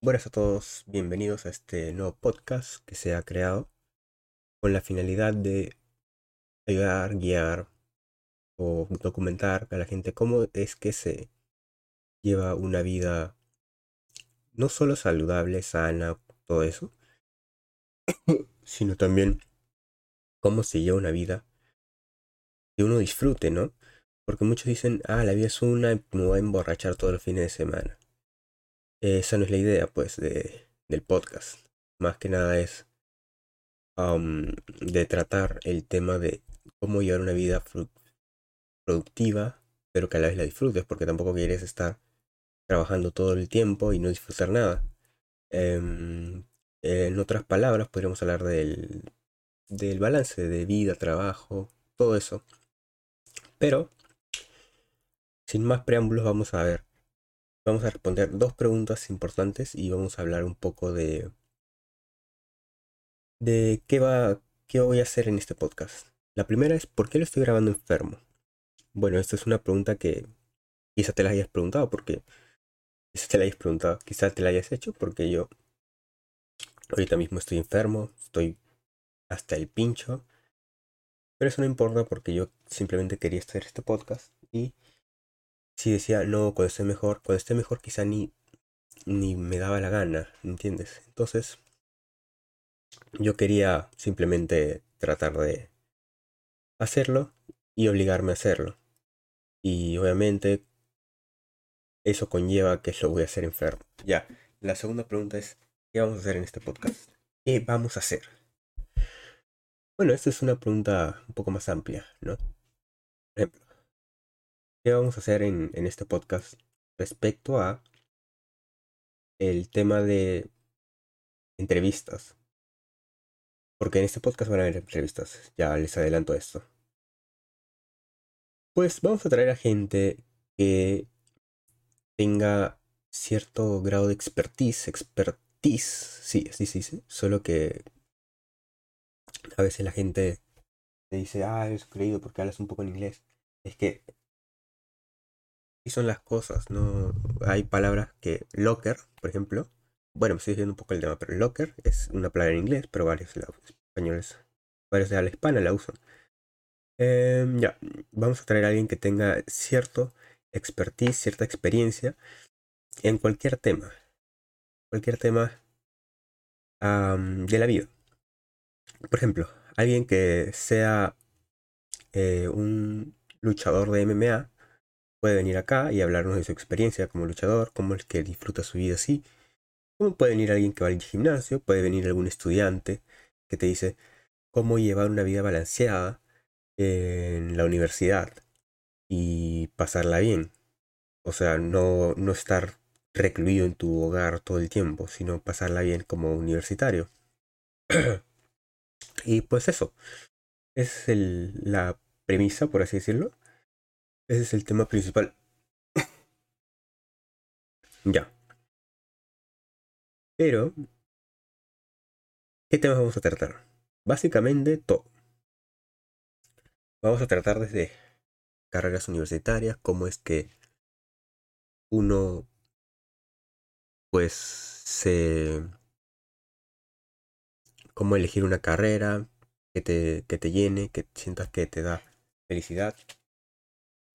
Buenas a todos, bienvenidos a este nuevo podcast que se ha creado con la finalidad de ayudar, guiar o documentar a la gente cómo es que se lleva una vida no solo saludable, sana, todo eso, sino también cómo se lleva una vida que uno disfrute, ¿no? Porque muchos dicen, ah, la vida es una, me voy a emborrachar todos los fines de semana. Esa no es la idea, pues, de, del podcast. Más que nada es de tratar el tema de cómo llevar una vida productiva, pero que a la vez la disfrutes, porque tampoco quieres estar trabajando todo el tiempo y no disfrutar nada. Em, en otras palabras, podríamos hablar del, del balance de vida, trabajo, todo eso. Pero, sin más preámbulos, vamos a ver. Vamos a responder dos preguntas importantes y vamos a hablar un poco de. de qué va. qué voy a hacer en este podcast. La primera es ¿por qué lo estoy grabando enfermo? Bueno, esta es una pregunta que quizá te la hayas preguntado porque quizá te la hayas preguntado, quizá te la hayas hecho porque yo ahorita mismo estoy enfermo, estoy hasta el pincho. Pero eso no importa porque yo simplemente quería hacer este podcast y si decía, no, cuando esté mejor, cuando esté mejor quizá ni, ni me daba la gana, ¿entiendes? Entonces, yo quería simplemente tratar de hacerlo y obligarme a hacerlo. Y obviamente eso conlleva que lo voy a hacer enfermo. Ya, la segunda pregunta es, ¿qué vamos a hacer en este podcast? ¿Qué vamos a hacer? Bueno, esta es una pregunta un poco más amplia, ¿no? Por ejemplo, ¿qué vamos a hacer en, este podcast respecto a el tema de entrevistas? Porque en este podcast van a haber entrevistas, ya les adelanto esto. Pues vamos a traer a gente que tenga cierto grado de expertise, expertise, sí, así se dice, solo que a veces la gente te dice, ah, eres creído porque hablas un poco en inglés. Es que y son las cosas, ¿no? Hay palabras que locker, por ejemplo. Bueno, me estoy diciendo un poco el tema, pero locker es una palabra en inglés, pero varios españoles, varios de habla hispana la usan. Em, ya, vamos a traer a alguien que tenga cierto expertise, cierta experiencia en cualquier tema. Cualquier tema de la vida. Por ejemplo, alguien que sea eh, un luchador de MMA puede venir acá y hablarnos de su experiencia como luchador, cómo es que disfruta su vida así. Como puede venir alguien que va al gimnasio, puede venir algún estudiante que te dice cómo llevar una vida balanceada en la universidad y pasarla bien. O sea, no, no estar recluido en tu hogar todo el tiempo, sino pasarla bien como universitario. y pues eso, es el, la premisa, por así decirlo. Ese es el tema principal. ya. Pero, ¿qué temas vamos a tratar? Básicamente todo. Vamos a tratar desde carreras universitarias, cómo es que uno pues se cómo elegir una carrera que te, que te llene, que sientas que te da felicidad.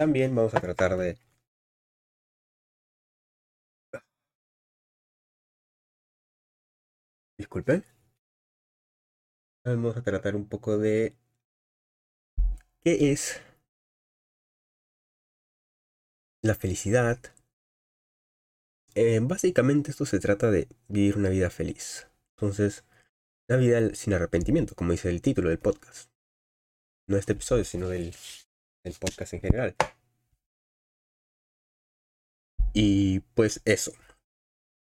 También vamos a tratar de Disculpen. Vamos a tratar un poco de qué es la felicidad. Eh, básicamente esto se trata de vivir una vida feliz. Entonces, una vida sin arrepentimiento, como dice el título del podcast. No este episodio, sino del, del podcast en general. Y pues eso,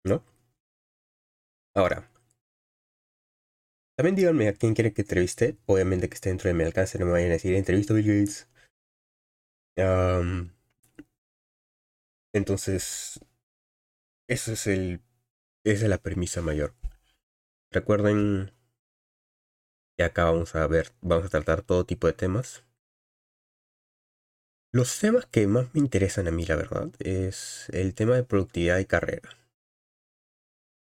¿no? Ahora, también díganme a quién quiere que entreviste. Obviamente que esté dentro de mi alcance, no me vayan a decir entrevista a Bill Gates. entonces, eso es el, esa es la premisa mayor. Recuerden que acá vamos a ver, vamos a tratar todo tipo de temas. Los temas que más me interesan a mí, la verdad, es el tema de productividad y carrera.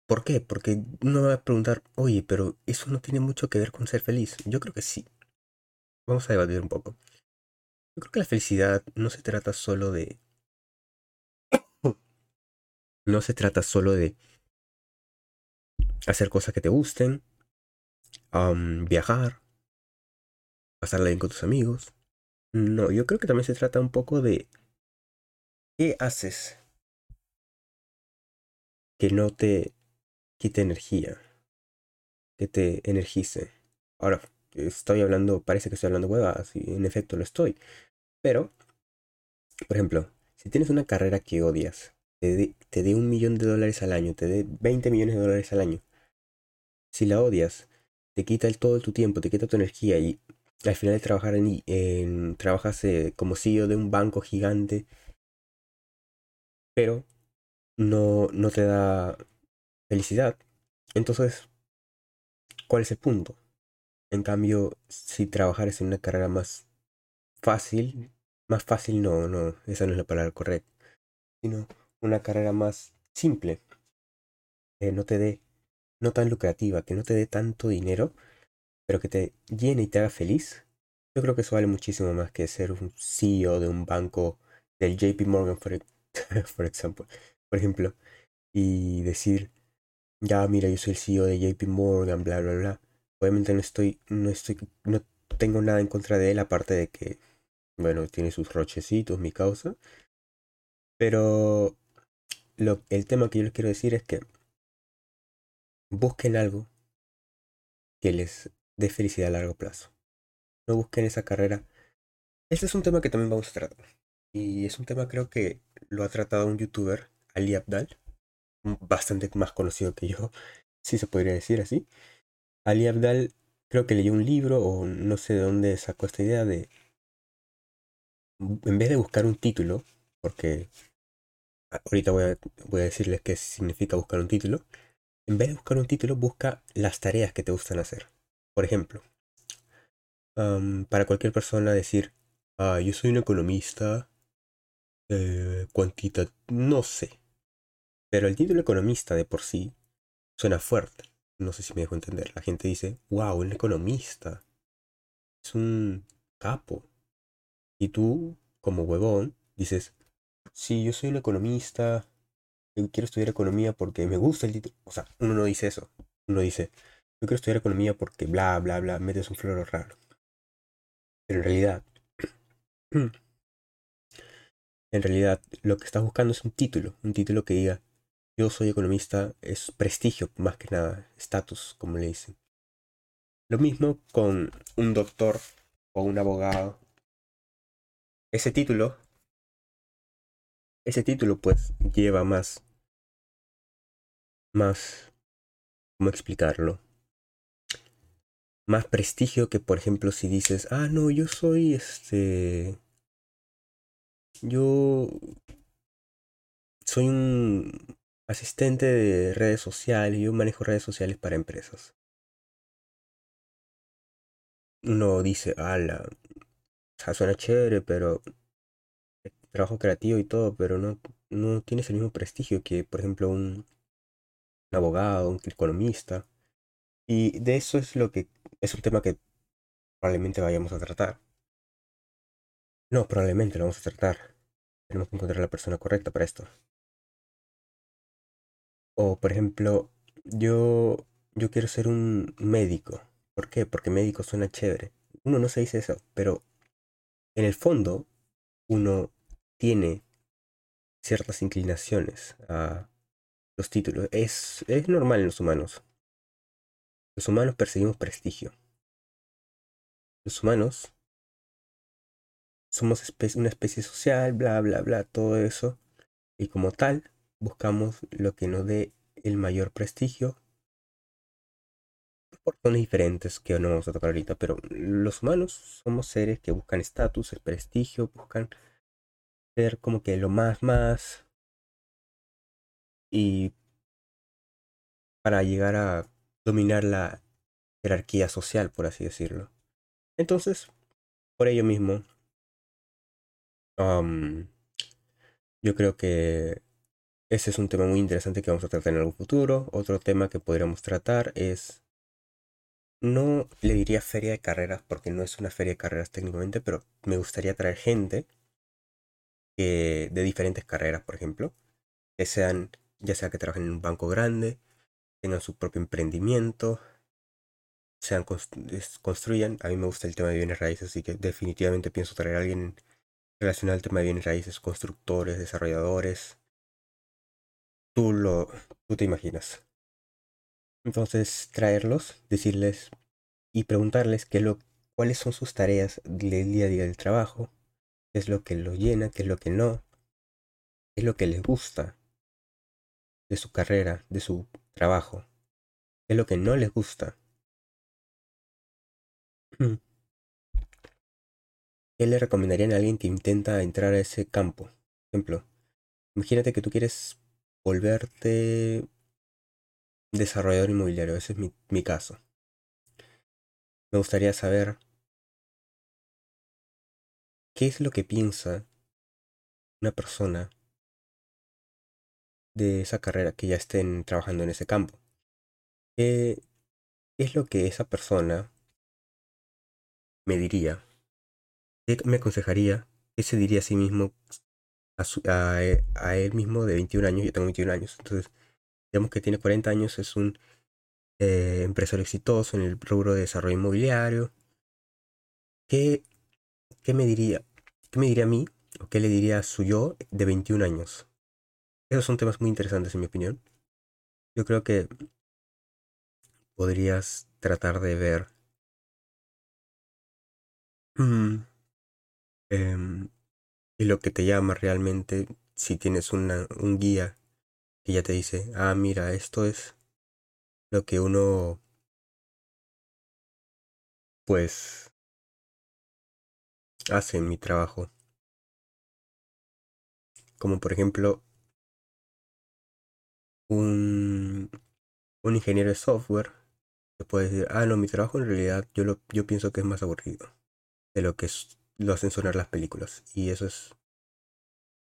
¿Por qué? Porque uno va a preguntar, oye, pero eso no tiene mucho que ver con ser feliz. Yo creo que sí. Vamos a debatir un poco. Yo creo que la felicidad no se trata solo de... No se trata solo de hacer cosas que te gusten, viajar, pasarla bien con tus amigos. No, yo creo que también se trata un poco de qué haces que no te quite energía, que te energice. Ahora, estoy hablando, parece que estoy hablando huevadas, y en efecto lo estoy. Pero, por ejemplo, si tienes una carrera que odias, te dé un millón de dólares al año, te dé 20 millones de dólares al año, si la odias, te quita todo tu tiempo, te quita tu energía y al final de trabajar en, en trabajas eh, como CEO de un banco gigante, pero no, no te da felicidad. Entonces, ¿cuál es el punto? En cambio, si trabajares en una carrera más fácil, más fácil no, no, esa no es la palabra correcta, sino una carrera más simple, que no te dé, no tan lucrativa, que no te dé tanto dinero, pero que te llene y te haga feliz, yo creo que eso vale muchísimo más que ser un CEO de un banco del JP Morgan, por, ejemplo, por ejemplo, y decir, ya mira, yo soy el CEO de JP Morgan, bla, bla, bla. Obviamente no estoy, no estoy, no tengo nada en contra de él, aparte de que, bueno, tiene sus rochecitos, mi causa. Pero el tema que yo les quiero decir es que busquen algo que les dé felicidad a largo plazo. No busquen esa carrera. Este es un tema que también vamos a tratar. Y es un tema creo que lo ha tratado un youtuber, Ali Abdal, bastante más conocido que yo, si se podría decir así. Ali Abdal creo que leyó un libro o no sé de dónde sacó esta idea de, en vez de buscar un título, porque ahorita voy a, voy a decirles qué significa buscar un título, en vez de buscar un título, busca las tareas que te gustan hacer. Por ejemplo, para cualquier persona decir, ah, yo soy un economista, eh, no sé. Pero el título economista de por sí suena fuerte. No sé si me dejo entender. La gente dice, wow, un economista. Es un capo. Y tú, como huevón, dices, sí, yo soy un economista, quiero estudiar economía porque me gusta el título. O sea, uno no dice eso. Uno dice, yo quiero estudiar economía porque bla, bla, bla, metes un floro raro. Pero en realidad, en realidad, lo que estás buscando es un título. Un título que diga, yo soy economista, es prestigio más que nada, estatus, como le dicen. Lo mismo con un doctor o un abogado. Ese título, ese título pues lleva más, más, ¿cómo explicarlo? Más prestigio que por ejemplo si dices, ah, no, yo soy este... Yo soy un asistente de redes sociales, yo manejo redes sociales para empresas. Uno dice, ala, o suena chévere, pero trabajo creativo y todo, pero no, no tienes el mismo prestigio que, por ejemplo, un, abogado, un economista. Y de eso es lo que es un tema que probablemente vayamos a tratar. No, probablemente lo vamos a tratar. Tenemos que encontrar la persona correcta para esto. O, por ejemplo, yo, yo quiero ser un médico. ¿Por qué? Porque médico suena chévere. Uno no se dice eso, pero en el fondo uno tiene ciertas inclinaciones a los títulos. Es, es normal en los humanos. Los humanos perseguimos prestigio. Los humanos somos una especie social, bla, bla, bla, todo eso. Y como tal, buscamos lo que nos dé el mayor prestigio por razones diferentes que no vamos a tocar ahorita, pero los humanos somos seres que buscan estatus, el prestigio, buscan ser como que lo más más y para llegar a dominar la jerarquía social, por así decirlo. Entonces, por ello mismo, yo creo que ese es un tema muy interesante que vamos a tratar en algún futuro. Otro tema que podríamos tratar es, no le diría feria de carreras porque no es una feria de carreras técnicamente, pero me gustaría traer gente que, de diferentes carreras, por ejemplo, que sean, ya sea que trabajen en un banco grande, tengan su propio emprendimiento, sean construyan. A mí me gusta el tema de bienes raíces, así que definitivamente pienso traer a alguien relacionado al tema de bienes raíces, constructores, desarrolladores, tú lo tú te imaginas. Entonces, traerlos, decirles y preguntarles qué lo, cuáles son sus tareas del día a día del trabajo, qué es lo que los llena, qué es lo que no, qué es lo que les gusta de su carrera, de su trabajo, es lo que no les gusta. ¿Qué le recomendarían a alguien que intenta entrar a ese campo? Por ejemplo, imagínate que tú quieres volverte desarrollador inmobiliario. Ese es mi caso. Me gustaría saber qué es lo que piensa una persona de esa carrera que ya estén trabajando en ese campo. ¿Qué es lo que esa persona me diría? ¿Qué me aconsejaría? ¿Qué se diría a sí mismo eh, a, él mismo de 21 años, yo tengo 21 años, entonces digamos que tiene 40 años, es un eh, empresario exitoso en el rubro de desarrollo inmobiliario. ¿Qué, ¿Qué me diría? ¿Qué me diría a mí? ¿O qué le diría a su yo de 21 años? Esos son temas muy interesantes en mi opinión. Yo creo que podrías tratar de ver mm, em, y lo que te llama realmente si tienes una, un guía que ya te dice, ah, mira, esto es lo que uno pues hace en mi trabajo. Como por ejemplo un, un ingeniero de software te puede decir, ah, no, mi trabajo en realidad yo, lo, yo pienso que es más aburrido de lo que es lo hacen sonar las películas. Y eso es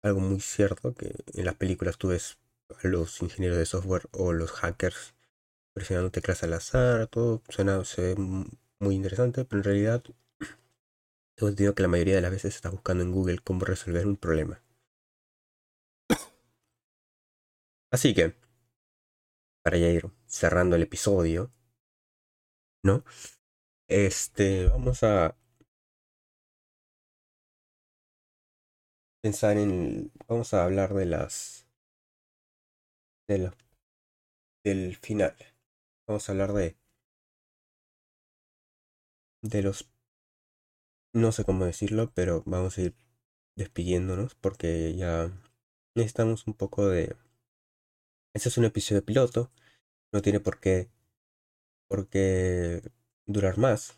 algo muy cierto, que en las películas tú ves a los ingenieros de software o los hackers presionando teclas al azar, todo suena, se ve muy interesante, pero en realidad tengo entendido que la mayoría de las veces está buscando en Google cómo resolver un problema. Así que, para ya ir cerrando el episodio, ¿no? Este, vamos a pensar en. Vamos a hablar de las. De del final. Vamos a hablar de. De los. No sé cómo decirlo, pero vamos a ir despidiéndonos porque ya necesitamos un poco de. Este es un episodio piloto. No tiene por qué. Por qué durar más.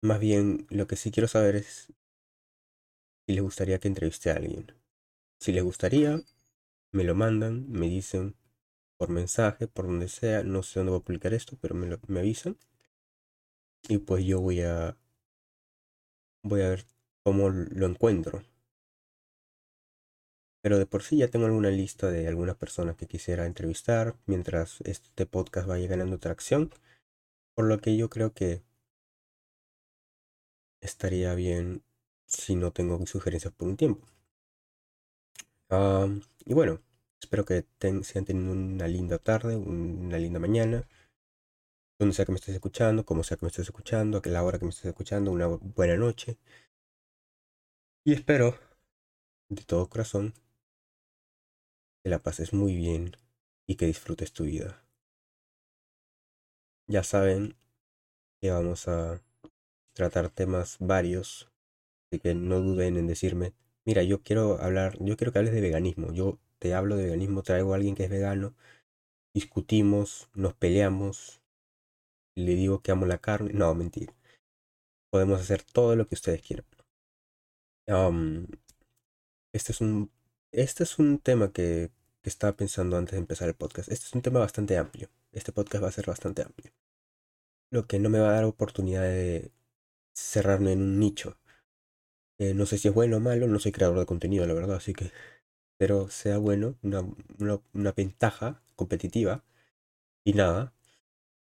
Más bien, lo que sí quiero saber es si les gustaría que entreviste a alguien. Si les gustaría, me lo mandan, me dicen por mensaje, por donde sea, no sé dónde voy a publicar esto, pero me, lo, me avisan. Y pues yo voy a voy a ver cómo lo encuentro. Pero de por sí ya tengo alguna lista de algunas personas que quisiera entrevistar mientras este podcast vaya ganando tracción. Por lo que yo creo que estaría bien si no tengo sugerencias por un tiempo. y bueno, espero que ten, sigan teniendo una linda tarde, una linda mañana, donde sea que me estés escuchando, como sea que me estés escuchando, a la hora que me estés escuchando, una buena noche. Y espero, de todo corazón, que la pases muy bien y que disfrutes tu vida. Ya saben que vamos a tratar temas varios Así que no duden en decirme, mira, yo quiero hablar, yo quiero que hables de veganismo. Yo te hablo de veganismo, traigo a alguien que es vegano, discutimos, nos peleamos, le digo que amo la carne. No, mentira. Podemos hacer todo lo que ustedes quieran. este es un. Este es un tema que, estaba pensando antes de empezar el podcast. Este es un tema bastante amplio. Este podcast va a ser bastante amplio. Lo que no me va a dar oportunidad de cerrarme en un nicho. Eh, no sé si es bueno o malo, no soy creador de contenido, la verdad, así que Espero sea bueno, una, una ventaja competitiva. Y nada,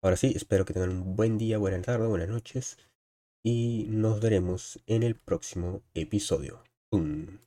ahora sí, espero que tengan un buen día, buena tarde, buenas noches. Y nos veremos en el próximo episodio. ¡Pum!